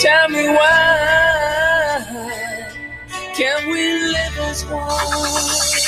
Tell me why can't we live as one?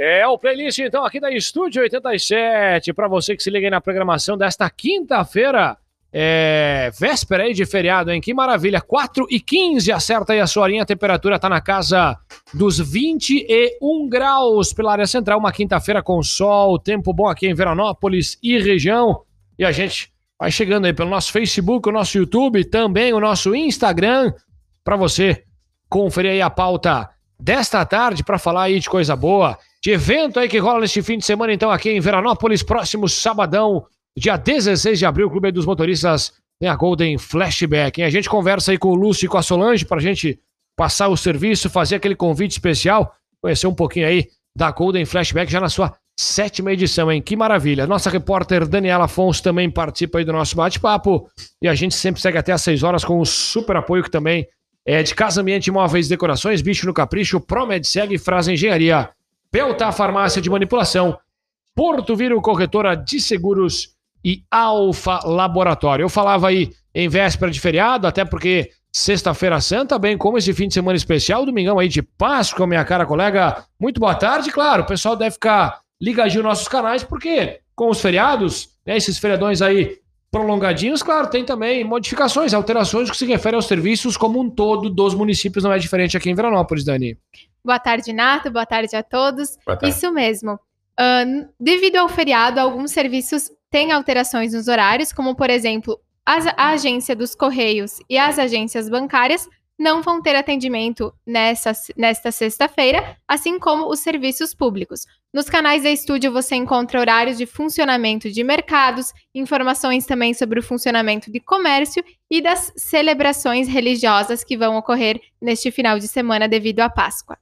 É o playlist, então, aqui da Estúdio 87, para você que se liga aí na programação desta quinta-feira, é, véspera aí de feriado, hein? Que maravilha, 4 e 15, acerta aí a sua linha, a temperatura tá na casa dos 21 graus pela área central, uma quinta-feira com sol, tempo bom aqui em Veranópolis e região, e a gente vai chegando aí pelo nosso Facebook, o nosso YouTube, também o nosso Instagram, para você conferir aí a pauta desta tarde para falar aí de coisa boa, de evento aí que rola neste fim de semana, então, aqui em Veranópolis, próximo sabadão, dia 16 de abril, o Clube dos Motoristas tem a Golden Flashback. Hein? A gente conversa aí com o Lúcio e com a Solange para a gente passar o serviço, fazer aquele convite especial, conhecer um pouquinho aí da Golden Flashback já na sua sétima edição, hein? Que maravilha. Nossa repórter Daniela Afonso também participa aí do nosso bate-papo e a gente sempre segue até às 6 horas com o super apoio que também é de Casa Ambiente Móveis e Decorações, Bicho no Capricho, Promed Segue, Frase Engenharia, Pelta Farmácia de Manipulação, Porto Viro Corretora de Seguros e Alfa Laboratório. Eu falava aí em véspera de feriado, até porque sexta-feira santa, bem como esse fim de semana especial, domingão aí de Páscoa, minha cara colega. Muito boa tarde, claro, o pessoal deve ficar ligadinho nos nossos canais, porque com os feriados, né, esses feriadões aí prolongadinhos, claro, tem também modificações, alterações que se referem aos serviços como um todo dos municípios, não é diferente aqui em Veranópolis, Dani. Boa tarde, Nato. Boa tarde a todos. Tarde. Isso mesmo. Ahn, devido ao feriado, alguns serviços têm alterações nos horários, como, por exemplo, as- a agência dos Correios e as agências bancárias não vão ter atendimento nessa, nesta sexta-feira, assim como os serviços públicos. Nos canais da estúdio você encontra horários de funcionamento de mercados, informações também sobre o funcionamento de comércio e das celebrações religiosas que vão ocorrer neste final de semana devido à Páscoa.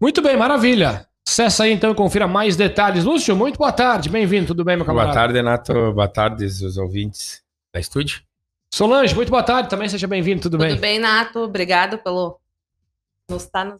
Muito bem, maravilha. Acesse aí então e confira mais detalhes. Lúcio, muito boa tarde, bem-vindo, tudo bem, meu camarada? Boa tarde, Renato. Boa tarde, os ouvintes da estúdio. Solange, muito boa tarde, também seja bem-vindo, tudo, Tudo bem? bem? Nato? Obrigado pelo nos estar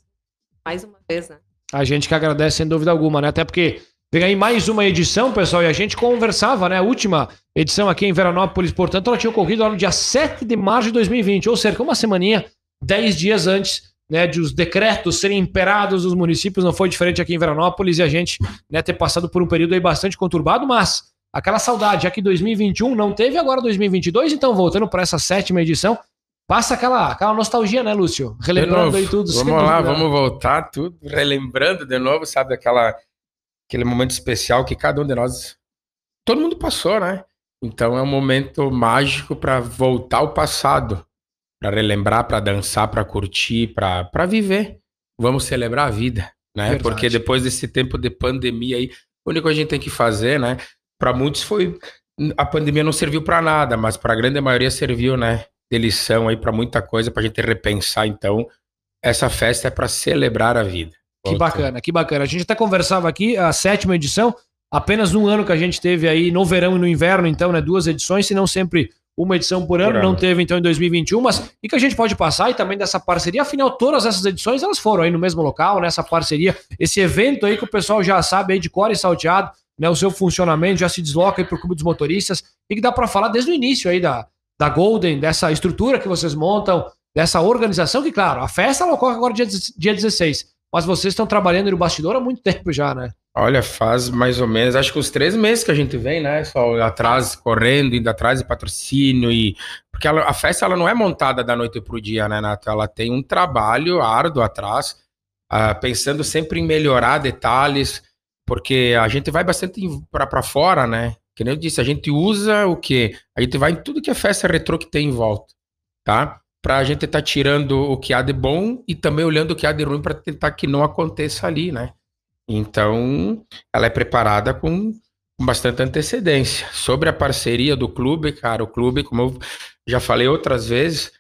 mais uma vez, né? A gente que agradece sem dúvida alguma, né? Até porque vem aí mais uma edição, pessoal, e a gente conversava, né? A última edição aqui em Veranópolis, portanto, ela tinha ocorrido lá no dia 7 de março de 2020, ou cerca uma semaninha, 10 dias antes, né, de os decretos serem imperados nos municípios, não foi diferente aqui em Veranópolis e a gente, né, ter passado por um período aí bastante conturbado, mas aquela saudade, já que 2021 não teve agora 2022, então voltando para essa sétima edição, passa aquela, aquela nostalgia, né, Lúcio? Relembrando aí tudo. Vamos lá, vamos voltar tudo, relembrando de novo, sabe, aquela, aquele momento especial que cada um de nós, todo mundo passou, né? Então é um momento mágico para voltar ao passado, para relembrar, para dançar, para curtir, para viver. Vamos celebrar a vida, né? Verdade. Porque depois desse tempo de pandemia aí, o único que a gente tem que fazer, né? Para muitos foi a pandemia não serviu para nada, mas para a grande maioria serviu, né? De lição aí para muita coisa, para a gente repensar. Então, essa festa é para celebrar a vida. Que bacana, que bacana. A gente até conversava aqui, a sétima edição, apenas um ano que a gente teve aí no verão e no inverno, então, né? Duas edições, se não sempre uma edição por ano, Por ano. não teve então em 2021, mas e que a gente pode passar e também dessa parceria, afinal, todas essas edições elas foram aí no mesmo local, nessa parceria, esse evento aí que o pessoal já sabe aí de cor e salteado, né? O seu funcionamento já se desloca aí pro Clube dos Motoristas e que dá para falar desde o início aí da, da Golden, dessa estrutura que vocês montam, dessa organização, que, claro, a festa ela ocorre agora dia, dia 16, mas vocês estão trabalhando no bastidor há muito tempo já, né? Olha, faz mais ou menos, acho que uns três meses que a gente vem, né? Só atrás, correndo, indo atrás de patrocínio e. Porque ela- a festa ela não é montada da noite pro dia, né, Nato? Ela tem um trabalho árduo atrás, ah, pensando sempre em melhorar detalhes, porque a gente vai bastante para fora, né? Que nem eu disse, a gente usa o quê? A gente vai em tudo que é festa retrô que tem em volta, tá? Pra gente estar tirando o que há de bom e também olhando o que há de ruim para tentar que não aconteça ali, né? Então, ela é preparada com com bastante antecedência. Sobre a parceria do clube, cara, o clube, como eu já falei outras vezes,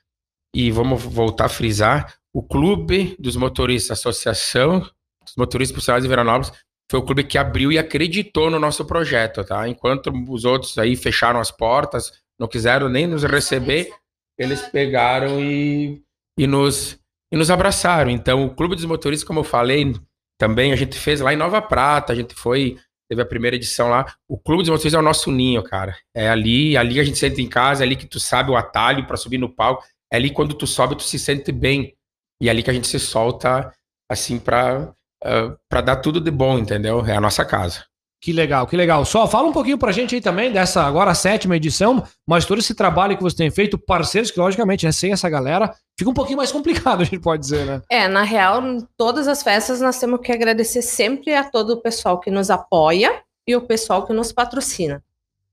e vamos voltar a frisar, o clube dos motoristas, a associação dos motoristas profissionais de Veranópolis, foi o clube que abriu e acreditou no nosso projeto, tá? Enquanto os outros aí fecharam as portas, não quiseram nem nos receber, eles pegaram e, e, nos, e nos abraçaram. Então, o Clube dos Motoristas, como eu falei, também a gente fez lá em Nova Prata, a gente foi, teve a primeira edição lá. O Clube dos Motoristas é o nosso ninho, cara. É ali, ali a gente senta em casa, é ali que tu sabe o atalho para subir no palco. É ali quando tu sobe, tu se sente bem. E é ali que a gente se solta, assim, para uh, pra dar tudo de bom, entendeu? É a nossa casa. Que legal, que legal. Só fala um pouquinho pra gente aí também dessa agora sétima edição, mas todo esse trabalho que você tem feito, parceiros que logicamente, né, sem essa galera, fica um pouquinho mais complicado, a gente pode dizer, né? É, na real, em todas as festas nós temos que agradecer sempre a todo o pessoal que nos apoia e o pessoal que nos patrocina.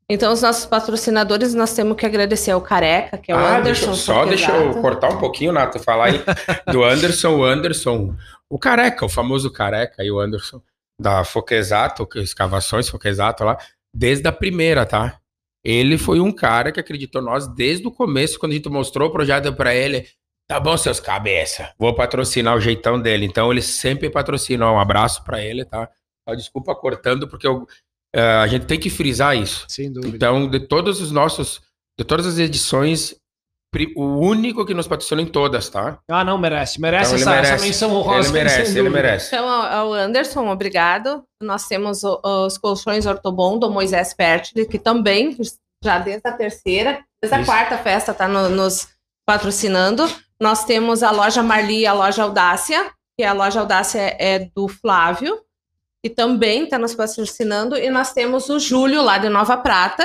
Então, os nossos patrocinadores, nós temos que agradecer ao Careca, que é o Ah, Anderson. deixa eu- só deixa eu cortar um pouquinho, Nato, falar aí do Anderson, o Anderson, o careca, o famoso careca aí, o Anderson, da Foquesato, que- escavações Foquesato lá, desde a primeira, tá? Ele foi um cara que acreditou nós desde o começo, quando a gente mostrou o projeto pra ele. Tá bom, seus cabeça, vou patrocinar o jeitão dele. Então ele sempre patrocinou. Um abraço pra ele, tá? Desculpa cortando, porque eu- eh, a gente tem que frisar isso. Sem dúvida. Então, de todos os nossos, de todas as edições, o único que nos patrocina em todas, tá? Ah, não, merece. Merece, Então, ele essa, essa merece. menção honrosa. Ele merece, ele merece. Então, ao Anderson, obrigado. Nós temos os colchões Ortobon do Moisés Pertile, que também, já desde a terceira, desde a Isso. quarta festa, está nos patrocinando. Nós temos a loja Marli e a loja Audácia, que a loja Audácia é do Flávio, que também está nos patrocinando. E nós temos o Júlio, lá de Nova Prata,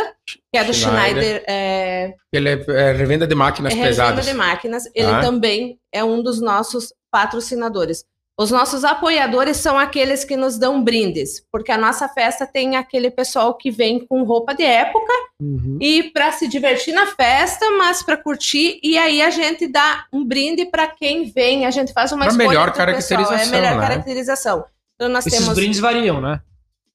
que é do Schneider. Schneider. é, Ele é, é revenda de máquinas é revenda pesadas. de máquinas. Ele Tá. também é um dos nossos patrocinadores. Os nossos apoiadores são aqueles que nos dão brindes, porque a nossa festa tem aquele pessoal que vem com roupa de época Uhum. e para se divertir na festa, mas para curtir. E aí a gente dá um brinde para quem vem. A gente faz uma Pra escolha melhor pro pessoal, É caracterização, melhor né? caracterização. Então nós Esses temos brindes variam, né?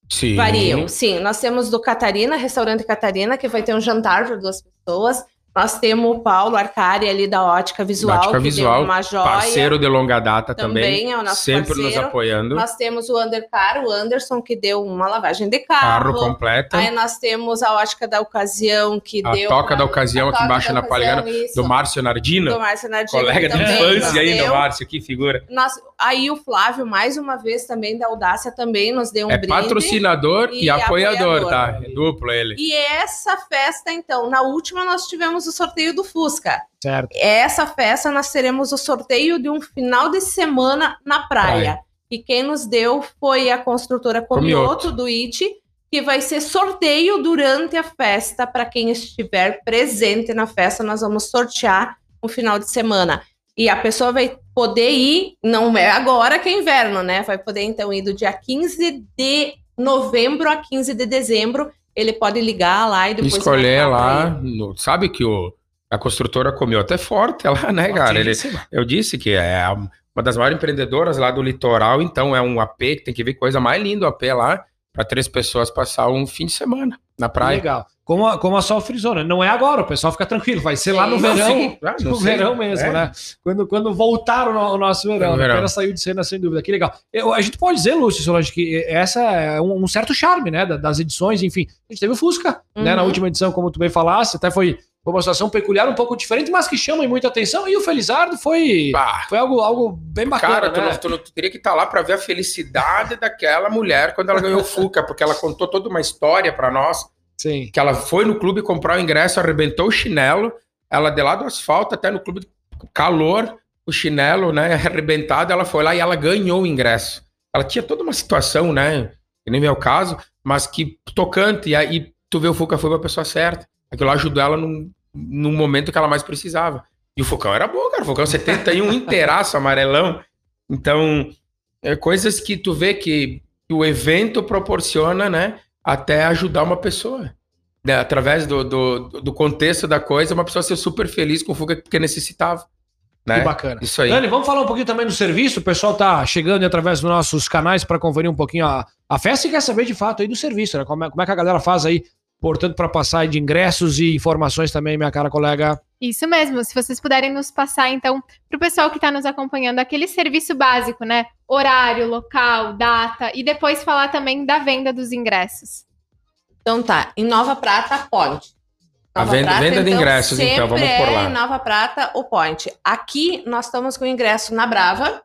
Sim. Variam, sim. Nós temos do Catarina, restaurante Catarina, que vai ter um jantar para duas pessoas. Nós temos o Paulo Arcari ali da Ótica Visual, Ótica Visual, uma joia. Parceiro de longa data também. Também é o nosso sempre nos parceiro. apoiando. Nós temos o Undercar, o Anderson, que deu uma lavagem de Carro carro. completo. Aí nós temos a Ótica da Ocasião, que A deu... Toca uma- da Ocasião a aqui embaixo na isso, do Márcio Nardino. do Márcio Nardino, Colega de infância nos ainda, deu. Márcio, que figura. Nós, aí o Flávio, mais uma vez, também da Audácia, também nos deu um é brinde. patrocinador e, e apoiador, apoiador. tá? É duplo ele. E essa festa, então, na última nós tivemos o sorteio do Fusca. Certo. Essa festa nós teremos o sorteio de um final de semana na praia. Praia. E quem nos deu foi a construtora Comioto, Comioto. do IT, que vai ser sorteio durante a festa para quem estiver presente na festa. Nós vamos sortear um final de semana. E a pessoa vai poder ir, não é agora que é inverno, né? Vai poder então ir do dia 15 de novembro a 15 de dezembro. Ele pode ligar lá e depois Escolher lá. no- sabe que o, a construtora Comioto é forte lá, né, cara? Ele, eu disse que é uma das maiores empreendedoras lá do litoral, então é um AP que tem que ver coisa mais linda o AP lá, para três pessoas passar um fim de semana na praia. Legal. Como a, como a Sol frisou, né? Não é agora, o pessoal fica tranquilo, vai ser lá no verão. Sim, ah, No sei. verão mesmo, É. né? Quando, quando voltar o, o nosso verão. No né? verão. Saiu de cena, sem dúvida. Que legal. Eu- a gente pode dizer, Lúcio Solange, que essa é um, um certo charme, né? da- Das edições, enfim. A gente teve o Fusca, né? Na Uhum. última edição, como tu bem falaste, até foi, foi uma situação peculiar, um pouco diferente, mas que chama muita atenção. E o Felizardo foi, Pá, foi algo, algo bem bacana, Cara, tu, né? não, tu não- tu teria que estar lá para ver a felicidade daquela mulher quando ela ganhou o Fuca, porque ela contou toda uma história para nós, Sim. que ela foi no clube comprar o ingresso, arrebentou o chinelo, ela de lá do asfalto até no clube, calor, o chinelo, né, arrebentado, ela foi lá e ela ganhou o ingresso. Ela tinha toda uma situação, né, que nem é o caso, mas que tocante, e aí tu vê o Fuca foi pra pessoa certa. Aquilo lá ajudou ela num, num momento que ela mais precisava. E o Fucão era bom, cara. O Fucão 71 inteiraço, amarelão. Então, é coisas que tu vê que, que o evento proporciona, né? Até ajudar uma pessoa. Né, Através do, do, do contexto da coisa, uma pessoa ser super feliz com o Fuca porque necessitava. Né? Que bacana. Isso aí. Dani, vamos falar um pouquinho também do serviço. O pessoal tá chegando através dos nossos canais para conferir um pouquinho a, A festa quer saber de fato aí do serviço, né? Como é, como é que a galera faz aí, portanto, para passar de ingressos e informações também, minha cara colega. Isso mesmo. Se vocês puderem nos passar, então, para o pessoal que está nos acompanhando, aquele serviço básico, né? Horário, local, data, e depois falar também da venda dos ingressos. Então tá, em Nova Prata, Point. A venda- venda de ingressos, então, vamos por lá. É em Nova Prata, o Point. Aqui nós estamos com ingresso na Brava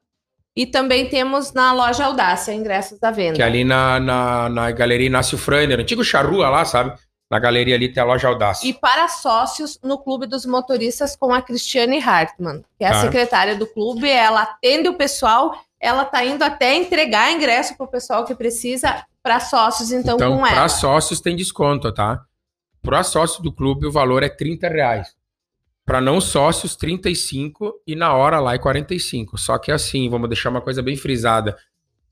e também temos na loja Audácia ingressos da venda. Que é ali na, na, na Galeria Inácio Freiner, antigo charrua lá, sabe? Na galeria ali tem a loja Audácia. E para sócios no Clube dos Motoristas com a Cristiane Hartmann, que é a Tá. secretária do clube, ela atende o pessoal, ela tá indo até entregar ingresso pro pessoal que precisa para sócios, então, Então, com ela. para sócios tem desconto, tá? Para sócio do clube, o valor é 30 reais. Para não sócios, 35 e na hora lá é 45. Só que assim, vamos deixar uma coisa bem frisada.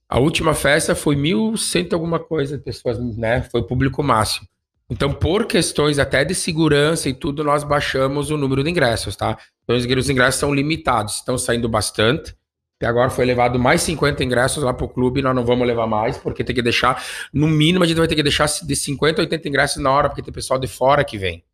A última festa foi 1.100 e alguma coisa pessoas, né? Foi o público máximo. Então, por questões até de segurança e tudo, nós baixamos o número de ingressos, tá? Então, os os ingressos são limitados, estão saindo bastante. Até agora foi levado mais 50 ingressos lá pro clube, nós não vamos levar mais, porque tem que deixar, no mínimo, a gente vai ter que deixar de 50 a 80 ingressos na hora, porque tem pessoal de fora que vem.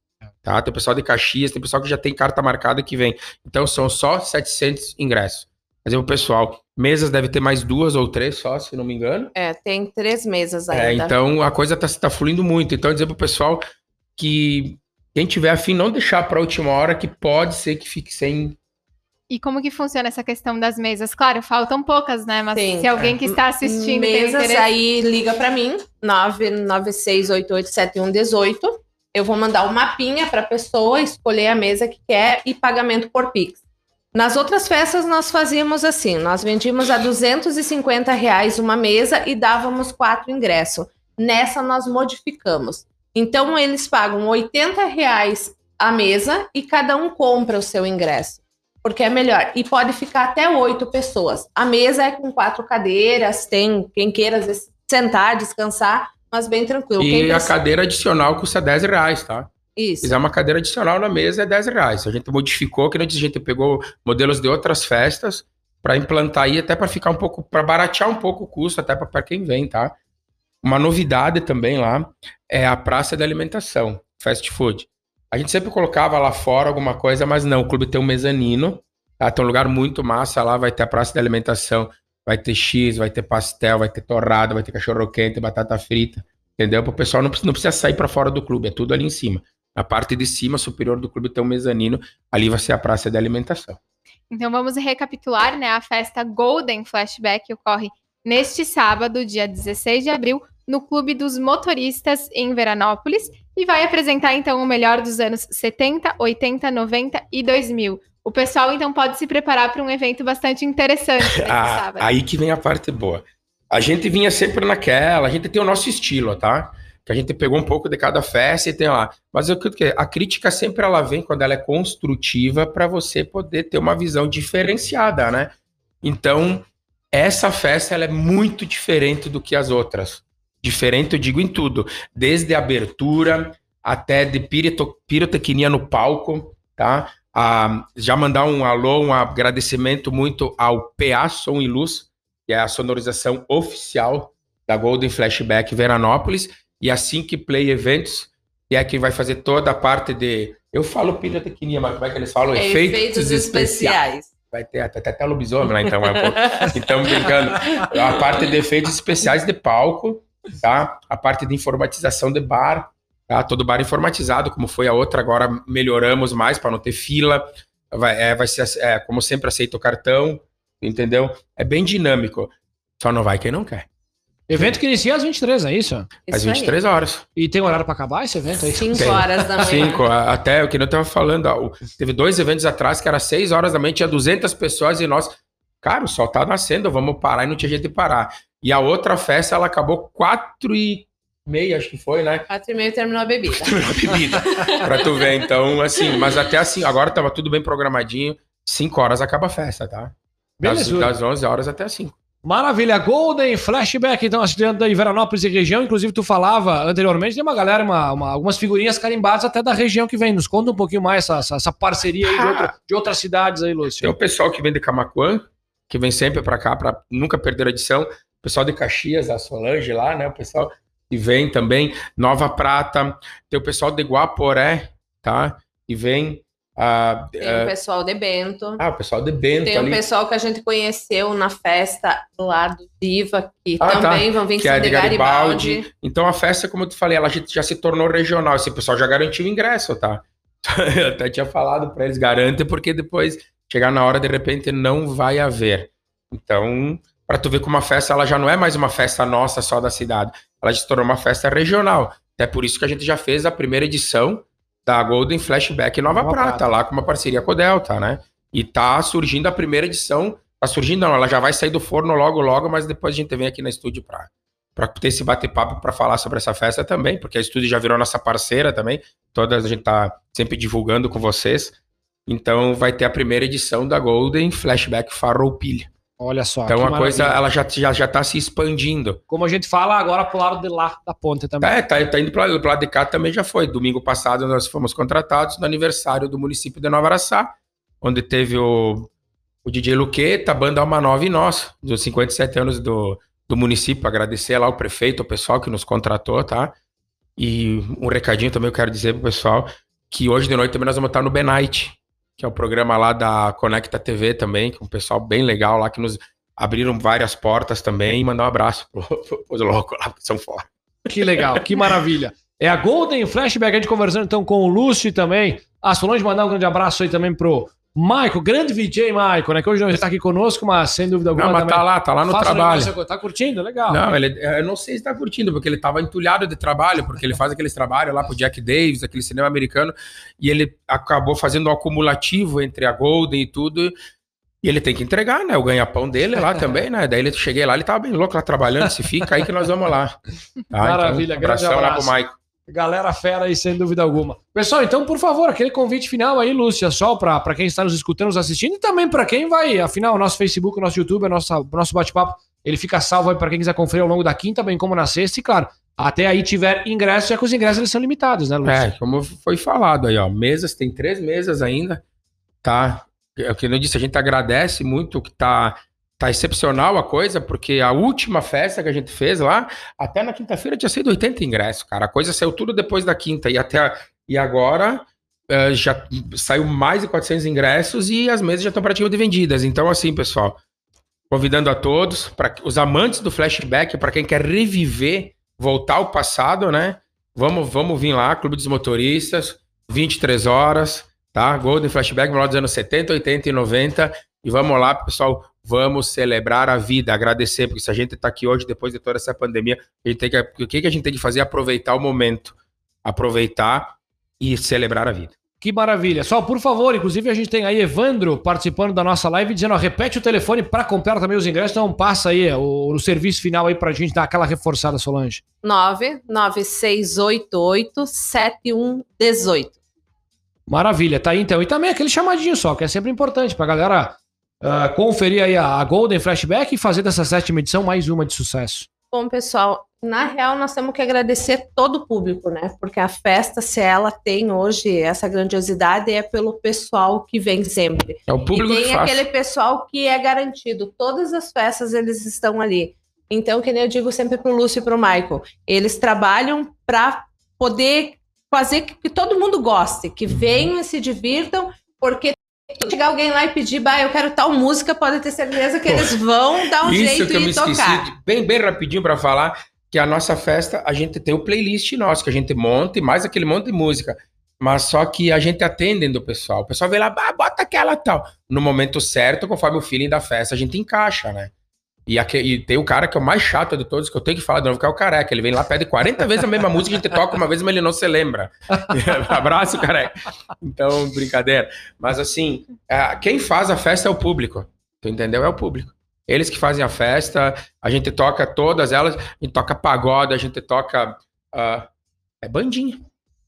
Tá? Tem pessoal de Caxias, tem pessoal que já tem carta marcada que vem. Então são só 700 ingressos. Mas o pessoal, mesas deve ter mais duas ou três só, se não me engano. É, tem três mesas É, ainda. então a coisa tá, tá fluindo muito. Então dizer pro pessoal que quem tiver afim, não deixar pra última hora, que pode ser que fique sem. E como que funciona essa questão das mesas? Claro, faltam poucas, né? Mas Sim. se alguém que está assistindo tem mesas interesse... aí liga para mim 996887118 eu vou mandar um mapinha para a pessoa escolher a mesa que quer e pagamento por Pix nas outras festas nós fazíamos assim nós vendíamos a 250 reais uma mesa e dávamos quatro ingressos nessa nós modificamos então eles pagam 80 reais a mesa e cada um compra o seu ingresso porque é melhor. E pode ficar até oito pessoas. A mesa é com quatro cadeiras, tem quem queira vezes, sentar, descansar, mas bem tranquilo. Quem E a cadeira adicional custa 10 reais, tá? Isso. fizer uma cadeira adicional na mesa é 10 reais. A gente modificou, que a gente pegou modelos de outras festas para implantar aí, até para ficar um pouco, para baratear um pouco o custo, até para quem vem, tá? Uma novidade também lá é a praça de alimentação, fast food. A gente sempre colocava lá fora alguma coisa, mas não, o clube tem um mezanino, tá? Tem um lugar muito massa lá, vai ter a praça de alimentação, vai ter X, vai ter pastel, vai ter torrada, vai ter cachorro quente, batata frita, entendeu? Para o pessoal não não precisa sair para fora do clube, é tudo ali em cima. Na parte de cima, superior do clube, tem um mezanino, ali vai ser a praça de alimentação. Então vamos recapitular, né? A festa Golden Flashback ocorre neste sábado, dia 16 de abril, no Clube dos Motoristas em Veranópolis e vai apresentar então o melhor dos anos 70, 80, 90 e 2000. O pessoal então pode se preparar para um evento bastante interessante Ah, aí que vem a parte boa. A gente vinha sempre naquela, a gente tem o nosso estilo, tá? Que a gente pegou um pouco de cada festa e tem lá. Mas eu que a crítica sempre ela vem quando ela é construtiva para você poder ter uma visão diferenciada, né? Então, essa festa ela é muito diferente do que as outras. Diferente, eu digo em tudo, desde a abertura até de pirito- pirotecnia no palco, tá? Ah, já mandar um alô, um agradecimento muito ao PA Som e Luz, que é a sonorização oficial da Golden Flashback Veranópolis, e a Sync Play Eventos, que é quem vai fazer toda a parte de. Eu falo pirotecnia, mas como é que eles falam? É efeitos especiais. Vai ter até, até, até lobisomem lá, então. Pouco. Então, brincando. A parte de efeitos especiais de palco, tá? A parte de informatização de bar, tá? Todo bar informatizado, como foi a outra, agora melhoramos mais para não ter fila. Vai, é, vai ser, é, como sempre, aceita o cartão, entendeu? É bem dinâmico. Só não vai quem não quer. Evento que inicia às 23, é isso? Às Isso aí. 23 horas. E tem horário para acabar esse evento aí? Cinco Tem. horas da manhã. Cinco, a- até o que eu tava falando, ó, o- teve dois eventos atrás que era seis horas da manhã, tinha 200 pessoas e nós, cara, o sol tá nascendo, vamos parar e não tinha jeito de parar. E a outra festa, ela acabou quatro e meia, acho que foi, né? Quatro e meio terminou a bebida. Terminou a bebida. pra tu ver, então, assim, mas até assim, agora tava tudo bem programadinho, cinco horas acaba a festa, tá? Das, Beleza. das 11 horas até as 5. Maravilha, Golden Flashback, então, assistindo da Veranópolis e região. Inclusive, tu falava anteriormente, tem uma galera, uma, uma- algumas figurinhas carimbadas até da região que vem. Nos conta um pouquinho mais essa, essa, essa parceria aí de, outra- de outras cidades aí, Tem o Lúcio. pessoal que vem de Camacuã, que vem sempre pra cá, pra nunca perder a edição. pessoal de Caxias, a Solange lá, né? O pessoal que vem também, Nova Prata, tem o pessoal de Guaporé, tá? E vem a, Tem o pessoal de Bento. ah, o pessoal de Bento Tem o pessoal que a gente conheceu na festa lá do Diva, que Ah, tá. também vão vir que é de Garibaldi. Garibaldi. Então a festa, como eu te falei, ela já, já se tornou regional. Esse pessoal já garantiu o ingresso, tá? Eu até tinha falado para eles, garante, porque depois chegar na hora, de repente, não vai haver. Então, para tu ver como a festa, ela já não é mais uma festa nossa só da cidade. Ela se tornou uma festa regional. Até por isso que a gente já fez a primeira edição da Golden Flashback Nova, Nova Prata, Prata. lá com uma parceria com a Delta, né? E tá surgindo a primeira edição. Tá surgindo, não, ela já vai sair do forno logo, logo, mas depois a gente vem aqui no estúdio pra, pra ter esse bate-papo pra falar sobre essa festa também, porque a estúdio já virou nossa parceira também. Todas a gente tá sempre divulgando com vocês. Então vai ter a primeira edição da Golden Flashback Farroupilha. Olha só. Então que a coisa, ela já, já, já tá se expandindo. Como a gente fala agora pro lado de lá da ponte também. É, tá, tá indo pro pro lado de cá também já foi. Domingo passado nós fomos contratados no aniversário do município de Nova Araçá, onde teve o, o DJ Luqueta, a banda Alma Nova e nós, dos 57 anos do, do município. Agradecer lá o prefeito, o pessoal que nos contratou, tá? E um recadinho também eu quero dizer pro pessoal que hoje de noite também nós vamos estar no Benite, que é o programa lá da Conecta TV também, com um pessoal bem legal lá que nos abriram várias portas também. E mandar um abraço pro, pro, pros loucos lá, que são fora. Que legal, que maravilha. É a Golden Flashback, a gente conversando então com o Lúcio também. A Solange mandar um grande abraço aí também pro Michael, grande VJ Michael, né? Que hoje não está aqui conosco, mas sem dúvida alguma. Não, mas também tá lá, tá lá no um trabalho. Tá curtindo? Legal. Não, ele, eu não sei se tá curtindo, porque ele tava entulhado de trabalho, porque ele faz aqueles trabalhos lá pro Jack Davis, aquele cinema americano, e ele acabou fazendo um acumulativo entre a Golden e tudo, e ele tem que entregar, né, o ganha-pão dele lá também, né, daí ele, cheguei lá, ele tava bem louco lá trabalhando, se fica aí que nós vamos lá. Tá? Maravilha, então, grande abração lá abraço. pro Maico. Galera fera aí, sem dúvida alguma. Pessoal, então, por favor, aquele convite final aí, Lúcia, só para quem está nos escutando, nos assistindo e também para quem vai, afinal, o nosso Facebook, o nosso YouTube, o nosso, nosso bate-papo, ele fica salvo aí para quem quiser conferir ao longo da quinta, bem como na sexta. E claro, até aí tiver ingresso, já que os ingressos eles são limitados, né, Lúcia? É, como foi falado aí, ó, mesas, tem três mesas ainda, tá? É o que eu disse, a gente agradece muito que tá, tá excepcional a coisa, porque a última festa que a gente fez lá, até na quinta-feira tinha sido 80 ingressos, cara. A coisa saiu tudo depois da quinta e até e agora eh, já saiu mais de 400 ingressos e as mesas já estão praticamente vendidas. Então assim, pessoal, convidando a todos, para os amantes do flashback, para quem quer reviver, voltar ao passado, né? Vamos, vamos vir lá, Clube dos Motoristas, 23 horas, tá? Golden Flashback, lá dos anos 70, 80 e 90. E vamos lá, pessoal, vamos celebrar a vida, agradecer, porque se a gente tá aqui hoje, depois de toda essa pandemia, a gente tem que, o que, que a gente tem que fazer? Aproveitar o momento. Aproveitar e celebrar a vida. Que maravilha. Só, por favor, inclusive a gente tem aí Evandro participando da nossa live, dizendo, ó, repete o telefone para comprar também os ingressos, então passa aí o, o serviço final aí pra gente dar aquela reforçada, Solange. 996887118. Maravilha, tá aí então. E também aquele chamadinho só, que é sempre importante pra galera ah, conferir aí a, a Golden Flashback e fazer dessa sétima edição mais uma de sucesso. Bom, pessoal, na real nós temos que agradecer todo o público, né? Porque a festa, se ela tem hoje essa grandiosidade, é pelo pessoal que vem sempre. É o público e tem que faz. aquele pessoal que é garantido. Todas as festas eles estão ali. Então, que nem eu digo sempre pro Lúcio e pro Michael, eles trabalham para poder fazer que, que todo mundo goste, que venham e se divirtam, porque chegar alguém lá e pedir, bah, eu quero tal música, pode ter certeza que Pô, eles vão dar um jeito que eu me de esqueci, tocar. de- bem, bem rapidinho para falar, que a nossa festa, a gente tem o playlist nosso, que a gente monta e mais aquele monte de música. Mas só que a gente atende o pessoal. O pessoal vem lá, "Ah, bota aquela tal. No momento certo, conforme o feeling da festa, a gente encaixa, né? E, aque- e tem o cara que é o mais chato de todos, que eu tenho que falar de novo, que é o careca. Ele vem lá, pede 40 vezes a mesma música, a gente toca uma vez, mas ele não se lembra. Abraço, careca. Então, brincadeira. Mas assim, é, quem faz a festa é o público. Tu entendeu? É o público. Eles que fazem a festa, a gente toca todas elas, a gente toca pagode, a gente toca. ah, é bandinha,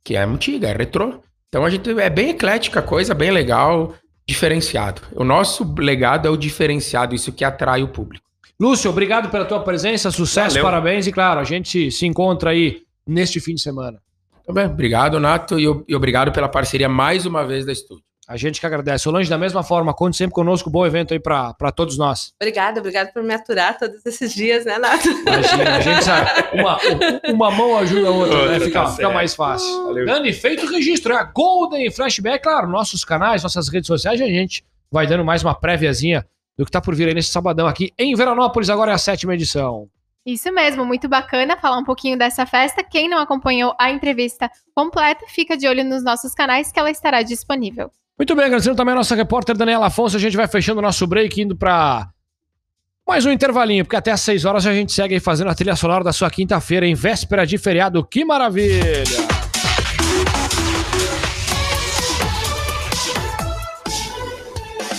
que é antiga, é retrô. Então a gente é bem eclética coisa, bem legal, diferenciado. O nosso legado é o diferenciado, isso que atrai o público. Lúcio, obrigado pela tua presença, sucesso, Valeu. parabéns e claro, a gente se encontra aí neste fim de semana. Tá bem? Obrigado, Nato, e, obrigado pela parceria mais uma vez da estúdio. A gente que agradece. Solange, da mesma forma, conte sempre conosco. Bom evento aí para todos nós. Obrigada, obrigada por me aturar todos esses dias, né, Nato? Imagina, a gente sabe. Uma, uma mão ajuda a outra, Outra, né? Fica, tá fica mais fácil. Valeu. Dani, feito o registro. É a Golden Flashback. Claro, nossos canais, nossas redes sociais, a gente vai dando mais uma préviazinha do que tá por vir aí nesse sabadão aqui em Veranópolis. Agora é a sétima edição. Isso mesmo, muito bacana falar um pouquinho dessa festa. Quem não acompanhou a entrevista completa, fica de olho nos nossos canais que ela estará disponível. Muito bem, agradecendo também a nossa repórter Daniela Afonso. A gente vai fechando o nosso break, indo para mais um intervalinho, porque até às 6 horas a gente segue aí fazendo a trilha sonora da sua quinta-feira, em véspera de feriado. Que maravilha!